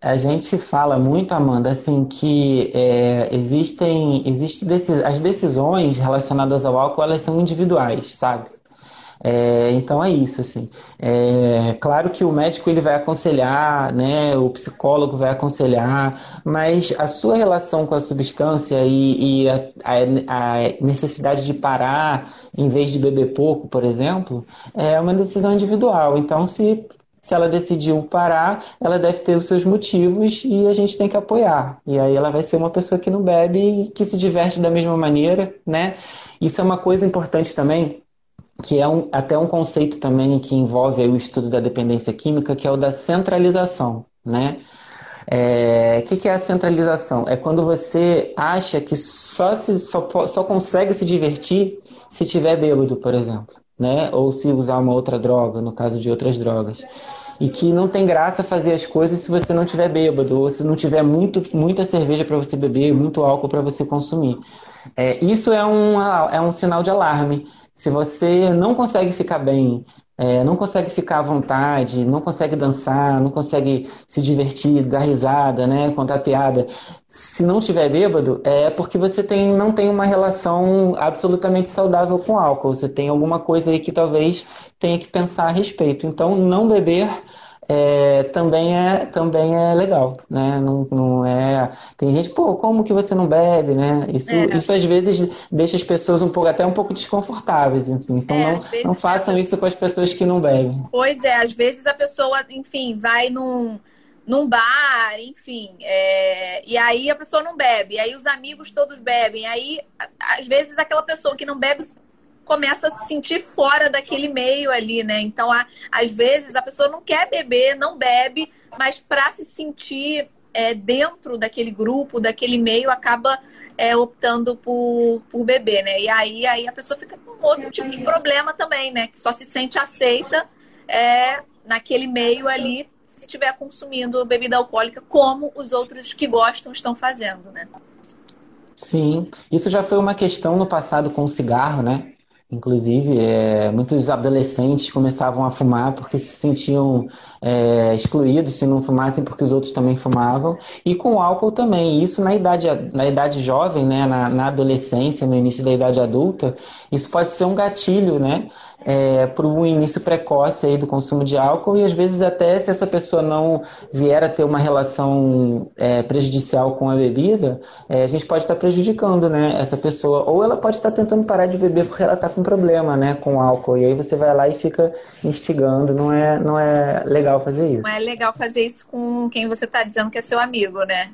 Speaker 3: a gente fala muito, Amanda, assim, que é, existem, existe as decisões relacionadas ao álcool, elas são individuais, sabe? É, então é isso, assim. É, claro que o médico ele vai aconselhar, né? O psicólogo vai aconselhar, mas a sua relação com a substância e, e a, a, a, necessidade de parar em vez de beber pouco, por exemplo, é uma decisão individual. Então, se se ela decidiu parar, ela deve ter os seus motivos e a gente tem que apoiar. E aí ela vai ser uma pessoa que não bebe e que se diverte da mesma maneira, né? Isso é uma coisa importante também, que é um, até um conceito também que envolve o estudo da dependência química, que é o da centralização, né? O é, que, que, é a centralização? É quando você acha que só, se, só, só consegue se divertir se tiver bêbado, por exemplo, né? Ou se usar uma outra droga, no caso de outras drogas e que não tem graça fazer as coisas se você não tiver bêbado ou se não tiver muito, muita cerveja para você beber, muito álcool para você consumir. É, isso é um, é um sinal de alarme. Se você não consegue ficar bem, é, não consegue ficar à vontade, não consegue dançar, não consegue se divertir, dar risada, né, contar piada, se não tiver bêbado, é porque você tem, não tem uma relação absolutamente saudável com álcool. Você tem alguma coisa aí que talvez tenha que pensar a respeito. Então, não beber é, também, é, também é legal, né? Não, não é... Tem gente, pô, como que você não bebe, né? Isso, é. isso às vezes deixa as pessoas um pouco, até um pouco desconfortáveis, assim. Então é, não, não façam isso com as pessoas que não bebem.
Speaker 2: Pois é, às vezes a pessoa, enfim, vai num, num bar, enfim, é... e aí a pessoa não bebe, aí os amigos todos bebem, aí às vezes aquela pessoa que não bebe começa a se sentir fora daquele meio ali, né? Então, a, às vezes, a pessoa não quer beber, não bebe, mas para se sentir é, dentro daquele grupo, daquele meio, acaba é, optando por, por beber, né? E aí, aí a pessoa fica com outro tipo de problema também, né? Que só se sente aceita é, naquele meio ali se estiver consumindo bebida alcoólica, como os outros que gostam estão fazendo, né?
Speaker 3: Sim, isso já foi uma questão no passado com o cigarro, né? Inclusive, é, muitos adolescentes começavam a fumar porque se sentiam é, excluídos se não fumassem porque os outros também fumavam. E com o álcool também. Isso na idade, na idade jovem, né, na, na adolescência, no início da idade adulta, isso pode ser um gatilho, né? É, para o início precoce aí do consumo de álcool e às vezes até se essa pessoa não vier a ter uma relação é, prejudicial com a bebida, é, a gente pode estar prejudicando né, essa pessoa. Ou ela pode estar tentando parar de beber porque ela está com problema né, com álcool. E aí você vai lá e fica instigando. Não é, não é legal fazer isso.
Speaker 2: Não é legal fazer isso com quem você está dizendo que é seu amigo, né?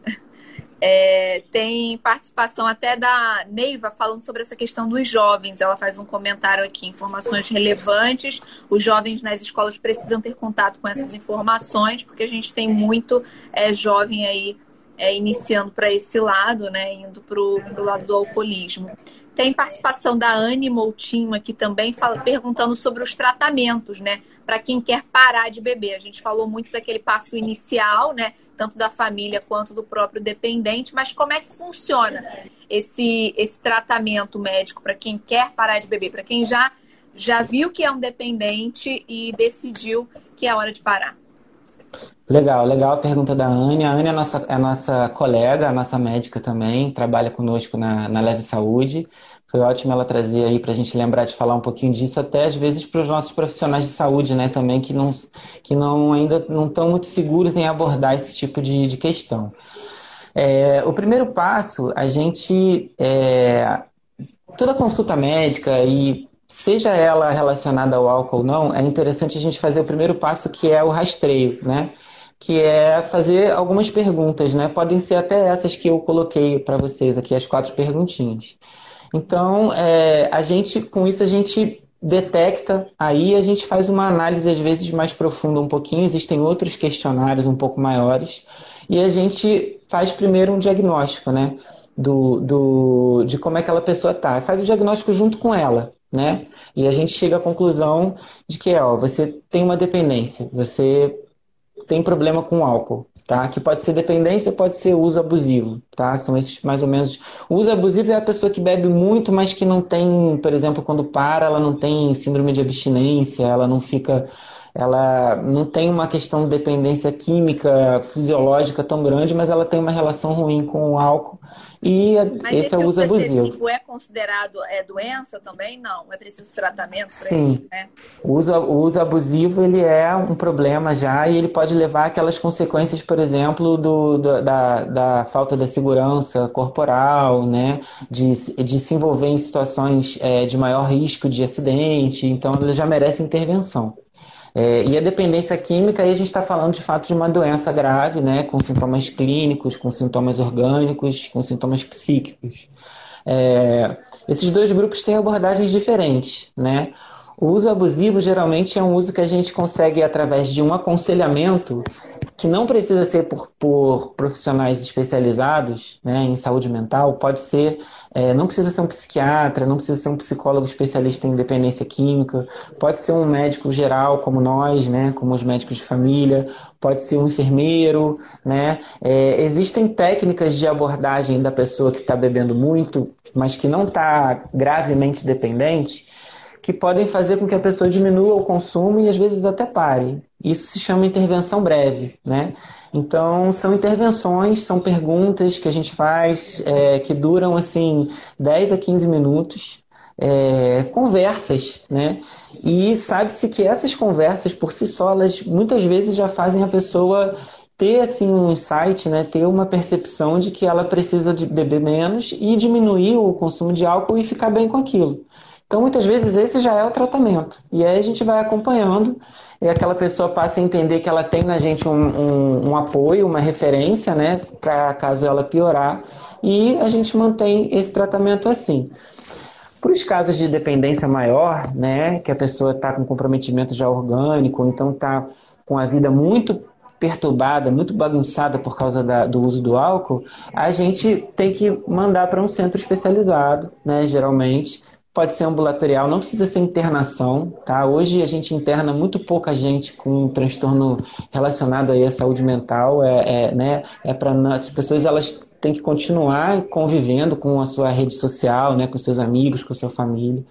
Speaker 2: É, tem participação até da Neiva falando sobre essa questão dos jovens. Ela faz um comentário aqui, informações relevantes. Os jovens nas escolas precisam ter contato com essas informações, porque a gente tem muito é, jovem aí é, iniciando para esse lado, né, indo para o lado do alcoolismo. Tem participação da Anne Moutinho aqui também, fala, perguntando sobre os tratamentos, né? Para quem quer parar de beber. A gente falou muito daquele passo inicial, né? Tanto da família quanto do próprio dependente, mas como é que funciona esse, esse tratamento médico para quem quer parar de beber? Para quem já, já viu que é um dependente e decidiu que é hora de parar?
Speaker 3: Legal, legal a pergunta da Anne. A Anne é nossa, é nossa colega, a nossa médica também, trabalha conosco na, na Leve Saúde. Foi ótimo ela trazer aí para a gente lembrar de falar um pouquinho disso, até às vezes para os nossos profissionais de saúde, né, também, que, não, que não, ainda não estão muito seguros em abordar esse tipo de, de questão. É, o primeiro passo, a gente. É, toda consulta médica e seja ela relacionada ao álcool ou não, é interessante a gente fazer o primeiro passo que é o rastreio, né? que é fazer algumas perguntas, né? Podem ser até essas que eu coloquei para vocês aqui, as quatro perguntinhas. Então, é, a gente, com isso, a gente detecta, aí a gente faz uma análise às vezes mais profunda um pouquinho, existem outros questionários um pouco maiores, e a gente faz primeiro um diagnóstico, né? Do, do, de como é que aquela pessoa tá. Faz o diagnóstico junto com ela, né? E a gente chega à conclusão de que, ó, você tem uma dependência, você tem problema com álcool, tá? Que pode ser dependência, pode ser uso abusivo, tá? São esses mais ou menos. O uso abusivo é a pessoa que bebe muito, mas que não tem, por exemplo, quando para, ela não tem síndrome de abstinência, ela não fica ela não tem uma questão de dependência química, fisiológica tão grande, mas ela tem uma relação ruim com o álcool. E
Speaker 2: mas esse, esse é o uso abusivo. é considerado é doença também? Não, é preciso tratamento
Speaker 3: Sim. Ele, né? o, uso, o uso abusivo ele é um problema já e ele pode levar aquelas consequências, por exemplo, do, do da, da falta da segurança corporal, né? de, de se envolver em situações é, de maior risco de acidente. Então, ele já merece intervenção. É, e a dependência química, aí a gente está falando de fato de uma doença grave, né, com sintomas clínicos, com sintomas orgânicos, com sintomas psíquicos. É, esses dois grupos têm abordagens diferentes, né? O uso abusivo geralmente é um uso que a gente consegue através de um aconselhamento que não precisa ser por, por profissionais especializados né, em saúde mental, pode ser, é, não precisa ser um psiquiatra, não precisa ser um psicólogo especialista em dependência química, pode ser um médico geral como nós, né, como os médicos de família, pode ser um enfermeiro, né? É, existem técnicas de abordagem da pessoa que está bebendo muito, mas que não está gravemente dependente, que podem fazer com que a pessoa diminua o consumo e às vezes até pare. Isso se chama intervenção breve, né? Então, são intervenções, são perguntas que a gente faz é, que duram, assim, 10 a 15 minutos, é, conversas, né? E sabe-se que essas conversas, por si só, elas muitas vezes já fazem a pessoa ter assim um insight, né, ter uma percepção de que ela precisa de beber menos e diminuir o consumo de álcool e ficar bem com aquilo. Então, muitas vezes, esse já é o tratamento. E aí a gente vai acompanhando e aquela pessoa passa a entender que ela tem na gente um, um, um apoio, uma referência, né, para caso ela piorar. E a gente mantém esse tratamento assim. Para os casos de dependência maior, né, que a pessoa está com comprometimento já orgânico, então está com a vida muito perturbada, muito bagunçada por causa da, do uso do álcool, a gente tem que mandar para um centro especializado, né, geralmente, pode ser ambulatorial, não precisa ser internação, tá? Hoje a gente interna muito pouca gente com um transtorno relacionado aí à saúde mental, é, é né? É para as pessoas elas têm que continuar convivendo com a sua rede social, né? Com seus amigos, com sua família,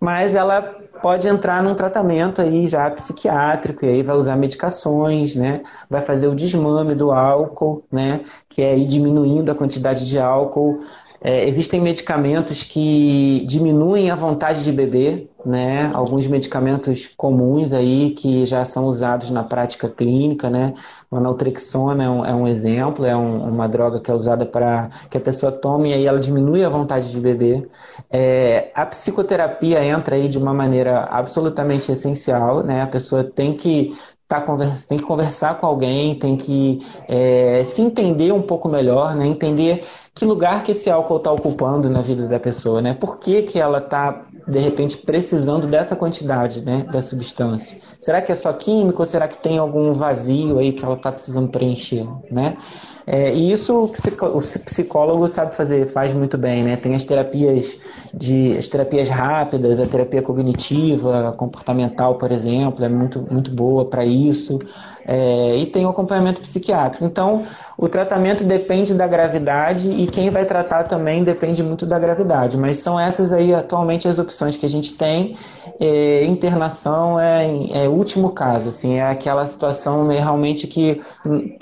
Speaker 3: mas ela pode entrar num tratamento aí já psiquiátrico e aí vai usar medicações, né? Vai fazer o desmame do álcool, né? Que é ir diminuindo a quantidade de álcool é, existem medicamentos que diminuem a vontade de beber, né? Alguns medicamentos comuns aí que já são usados na prática clínica, né? Naltrexona é um, é um exemplo, é um, uma droga que é usada para que a pessoa tome e aí ela diminui a vontade de beber. É, a psicoterapia entra aí de uma maneira absolutamente essencial, né? A pessoa tem que tá conversa, tem que conversar com alguém, tem que é, se entender um pouco melhor, né? Entender que lugar que esse álcool está ocupando na vida da pessoa, né? Por que, que ela está, de repente, precisando dessa quantidade, né? Da substância. Será que é só químico ou será que tem algum vazio aí que ela está precisando preencher, né? É, e isso o psicólogo sabe fazer, faz muito bem, né? Tem as terapias de as terapias rápidas, a terapia cognitiva, comportamental, por exemplo, é muito, muito boa para isso. É, e tem o acompanhamento psiquiátrico. Então, o tratamento depende da gravidade e quem vai tratar também depende muito da gravidade. Mas são essas aí atualmente as opções que a gente tem. É, internação é, é último caso, assim, é aquela situação né, realmente que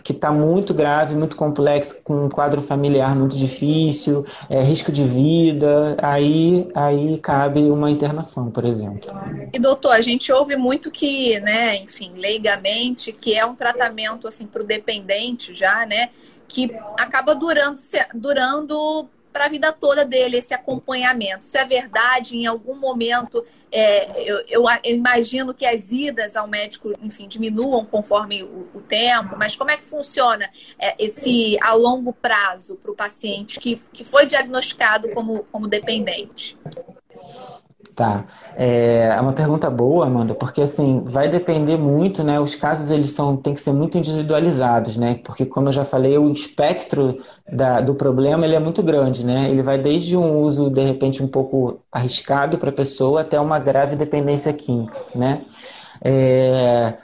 Speaker 3: está muito grave, muito complexa, com um quadro familiar muito difícil, é, risco de vida, aí, aí cabe uma internação, por exemplo.
Speaker 2: E doutor, a gente ouve muito que, né, enfim, leigamente, que é um tratamento assim para o dependente já, né? Que acaba durando, durando para a vida toda dele esse acompanhamento. Se é verdade, em algum momento, é, eu, eu, eu, imagino que as idas ao médico, enfim, diminuam conforme o, o tempo, mas como é que funciona é, esse a longo prazo para o paciente que, que foi diagnosticado como, como dependente?
Speaker 3: Tá. É, é uma pergunta boa, Amanda, porque assim, vai depender muito, né? Os casos eles são, tem que ser muito individualizados, né? Porque como eu já falei, o espectro da, do problema ele é muito grande, né? Ele vai desde um uso, de repente, um pouco arriscado para a pessoa até uma grave dependência química, né? É,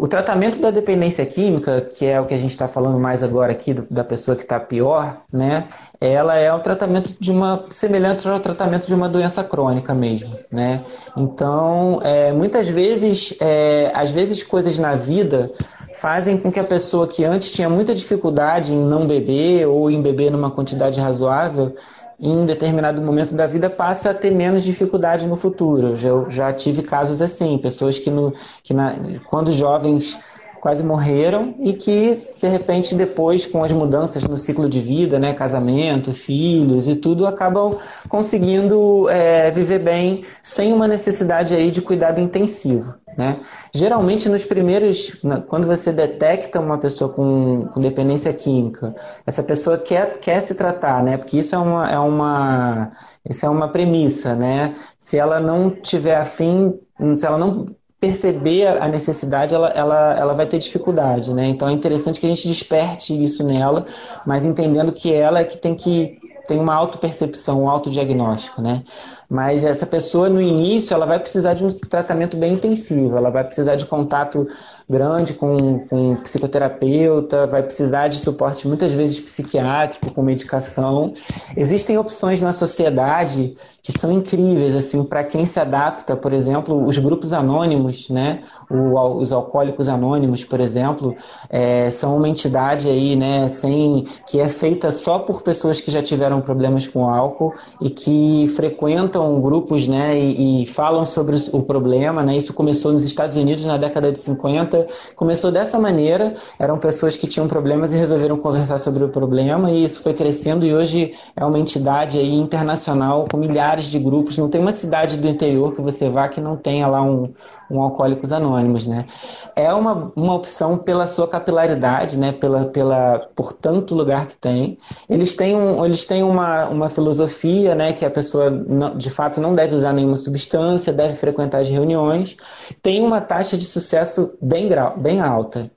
Speaker 3: o tratamento da dependência química, que é o que a gente está falando mais agora aqui da pessoa que está pior, né? Ela é o tratamento de uma semelhante ao tratamento de uma doença crônica mesmo, né? Então, é, muitas vezes, é, às vezes coisas na vida fazem com que a pessoa que antes tinha muita dificuldade em não beber ou em beber numa quantidade razoável em determinado momento da vida passa a ter menos dificuldade no futuro. Eu já, tive casos assim, pessoas que, no, que na, quando jovens quase morreram e que, de repente, depois, com as mudanças no ciclo de vida, né, casamento, filhos e tudo, acabam conseguindo é, viver bem sem uma necessidade aí de cuidado intensivo. Né? Geralmente, nos primeiros, quando você detecta uma pessoa com, com, dependência química, essa pessoa quer, quer se tratar, né? Porque isso é uma, é uma, isso é uma premissa, né? Se ela não tiver afim, se ela não perceber a necessidade, ela, ela, ela vai ter dificuldade, né? Então é interessante que a gente desperte isso nela, mas entendendo que ela é que tem que tem uma autopercepção, um autodiagnóstico, né? Mas essa pessoa, no início, ela vai precisar de um tratamento bem intensivo, ela vai precisar de contato grande com, com um psicoterapeuta, vai precisar de suporte muitas vezes psiquiátrico, com medicação. Existem opções na sociedade que são incríveis, assim, para quem se adapta, por exemplo, os grupos anônimos, né? O, os alcoólicos anônimos, por exemplo, é, são uma entidade aí, né, sem, que é feita só por pessoas que já tiveram problemas com álcool e que frequentam grupos, né, e, e falam sobre o problema, né? Isso começou nos Estados Unidos na década de 50 começou dessa maneira, eram pessoas que tinham problemas e resolveram conversar sobre o problema, e isso foi crescendo e hoje é uma entidade aí internacional com milhares de grupos. Não tem uma cidade do interior que você vá que não tenha lá um, um Alcoólicos Anônimos, né? É uma, uma opção pela sua capilaridade, né? Pela, pela, por tanto lugar que tem. Eles têm, um, eles têm uma, uma filosofia, né? Que a pessoa, não, de fato, não deve usar nenhuma substância, deve frequentar as reuniões. Tem uma taxa de sucesso bem, grau, bem alta.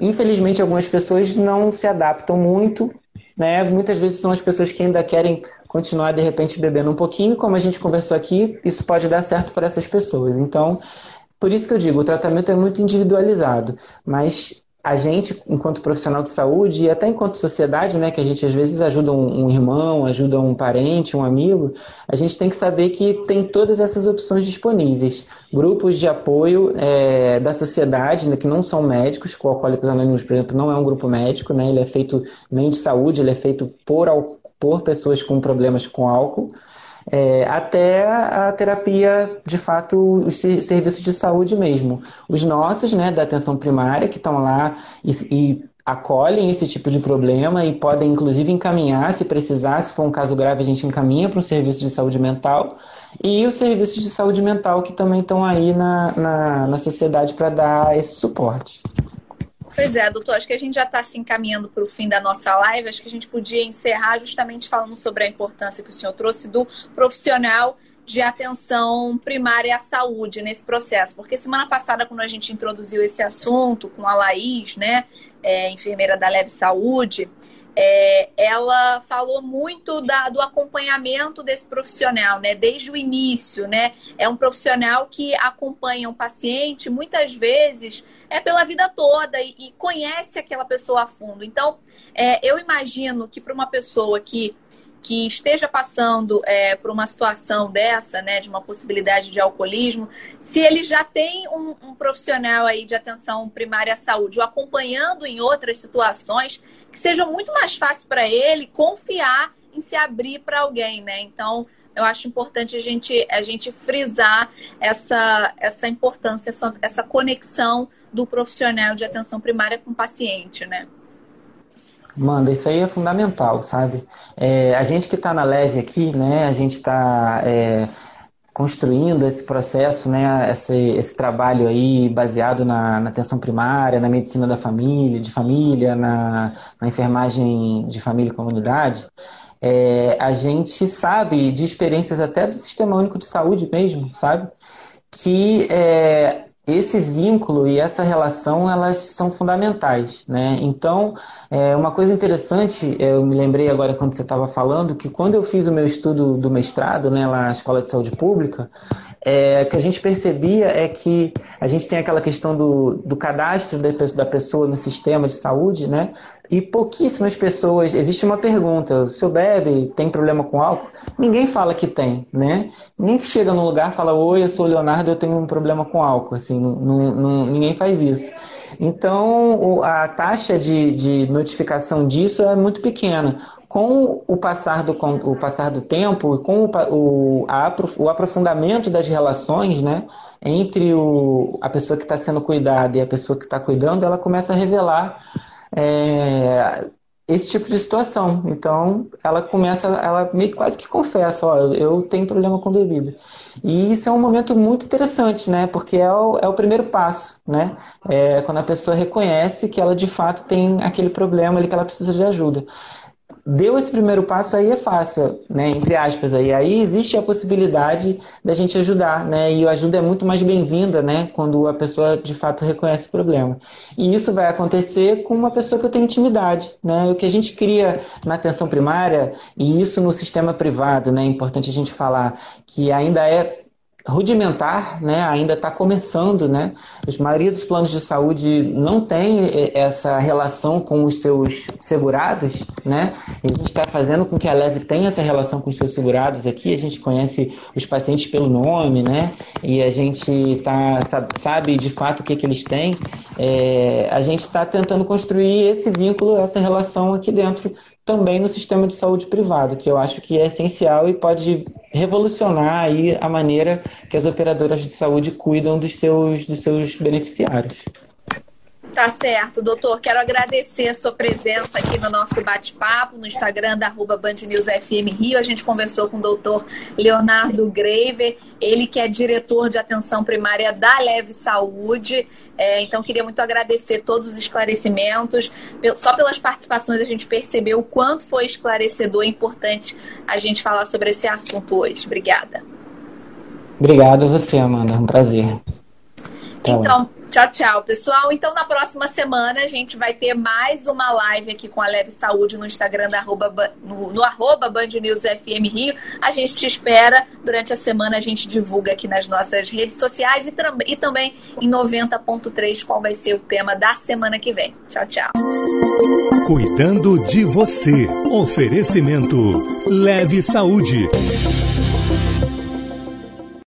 Speaker 3: Infelizmente, algumas pessoas não se adaptam muito, né? Muitas vezes são as pessoas que ainda querem continuar de repente bebendo um pouquinho, como a gente conversou aqui, isso pode dar certo para essas pessoas. Então, por isso que eu digo, o tratamento é muito individualizado, mas a gente, enquanto profissional de saúde e até enquanto sociedade, né, que a gente às vezes ajuda um, um, irmão, ajuda um parente, um amigo, a gente tem que saber que tem todas essas opções disponíveis. Grupos de apoio é, da sociedade, né, que não são médicos, o Alcoólicos Anônimos, por exemplo, não é um grupo médico, né, ele é feito nem de saúde, ele é feito por, por pessoas com problemas com álcool é, até a terapia, de fato, os serviços de saúde mesmo. Os nossos, né, da atenção primária, que estão lá e, e acolhem esse tipo de problema e podem, inclusive, encaminhar, se precisar, se for um caso grave, a gente encaminha para o serviço de saúde mental. E os serviços de saúde mental que também estão aí na, na, na sociedade para dar esse suporte.
Speaker 2: Pois é, doutor, acho que a gente já está se encaminhando para o fim da nossa live. Acho que a gente podia encerrar justamente falando sobre a importância que o senhor trouxe do profissional de atenção primária à saúde nesse processo. Porque semana passada, quando a gente introduziu esse assunto com a Laís, né, é, enfermeira da Leve Saúde, é, ela falou muito da, do acompanhamento desse profissional, né? Desde o início, né? É um profissional que acompanha um paciente, muitas vezes é pela vida toda e, e conhece aquela pessoa a fundo. Então, é, eu imagino que para uma pessoa que que esteja passando é, por uma situação dessa, né, de uma possibilidade de alcoolismo, se ele já tem um, um, profissional aí de atenção primária à saúde, o acompanhando em outras situações, que seja muito mais fácil para ele confiar em se abrir para alguém, né? Então, eu acho importante a gente, a gente frisar essa, essa importância, essa, essa conexão do profissional de atenção primária com o paciente, né?
Speaker 3: Manda, isso aí é fundamental, sabe? É, a gente que está na leve aqui, né? A gente está é, construindo esse processo, né? Esse, esse trabalho aí baseado na, na, atenção primária, na medicina da família, de família, na, na enfermagem de família e comunidade. É, a gente sabe de experiências até do Sistema Único de Saúde mesmo, sabe? Que é, esse vínculo e essa relação elas são fundamentais, né? Então, é, uma coisa interessante, eu me lembrei agora quando você estava falando que quando eu fiz o meu estudo do mestrado, né, lá na Escola de Saúde Pública, é, que a gente percebia é que a gente tem aquela questão do, do cadastro da pessoa no sistema de saúde, né? E pouquíssimas pessoas. Existe uma pergunta: o senhor bebe? Tem problema com álcool? Ninguém fala que tem, né? Ninguém chega num lugar e fala: Oi, eu sou o Leonardo, eu tenho um problema com álcool. Assim, não, não, ninguém faz isso. Então, a taxa de, de notificação disso é muito pequena. Com o passar do, com o passar do tempo, com o, o, a, o aprofundamento das relações né, entre o, a pessoa que está sendo cuidada e a pessoa que está cuidando, ela começa a revelar é, esse tipo de situação. Então, ela começa, ela meio quase que confessa, ó, eu tenho problema com bebida. E isso é um momento muito interessante, né? Porque é o, é o primeiro passo, né? É quando a pessoa reconhece que ela de fato tem aquele problema ali que ela precisa de ajuda deu esse primeiro passo, aí é fácil, né? Entre aspas, aí, aí existe a possibilidade da gente ajudar, né? E a ajuda é muito mais bem-vinda, né? Quando a pessoa de fato reconhece o problema. E isso vai acontecer com uma pessoa que tem intimidade, né? O que a gente cria na atenção primária e isso no sistema privado, né? É importante a gente falar que ainda é rudimentar, né? ainda está começando. Né? A maioria dos planos de saúde não tem essa relação com os seus segurados. Né? A gente está fazendo com que a Leve tenha essa relação com os seus segurados aqui. A gente conhece os pacientes pelo nome, né? e a gente tá, sabe de fato o que, que eles têm. É, a gente está tentando construir esse vínculo, essa relação aqui dentro também no sistema de saúde privado, que eu acho que é essencial e pode revolucionar aí a maneira que as operadoras de saúde cuidam dos seus, dos seus beneficiários.
Speaker 2: Tá certo, doutor. Quero agradecer a sua presença aqui no nosso bate-papo, no Instagram da arroba Band News FM Rio. A gente conversou com o doutor Leonardo Graver, ele que é diretor de atenção primária da Leve Saúde. É, então, queria muito agradecer todos os esclarecimentos. Só pelas participações a gente percebeu o quanto foi esclarecedor e importante a gente falar sobre esse assunto hoje. Obrigada.
Speaker 3: Obrigado a você, Amanda. É um prazer.
Speaker 2: Tá então, Tchau, tchau, pessoal. Então, na próxima semana, a gente vai ter mais uma live aqui com a Leve Saúde no Instagram da arroba, no, no arroba Band News FM Rio. A gente te espera. Durante a semana, a gente divulga aqui nas nossas redes sociais e, e também em 90.3 qual vai ser o tema da semana que vem. Tchau, tchau.
Speaker 1: Cuidando de você. Oferecimento Leve Saúde.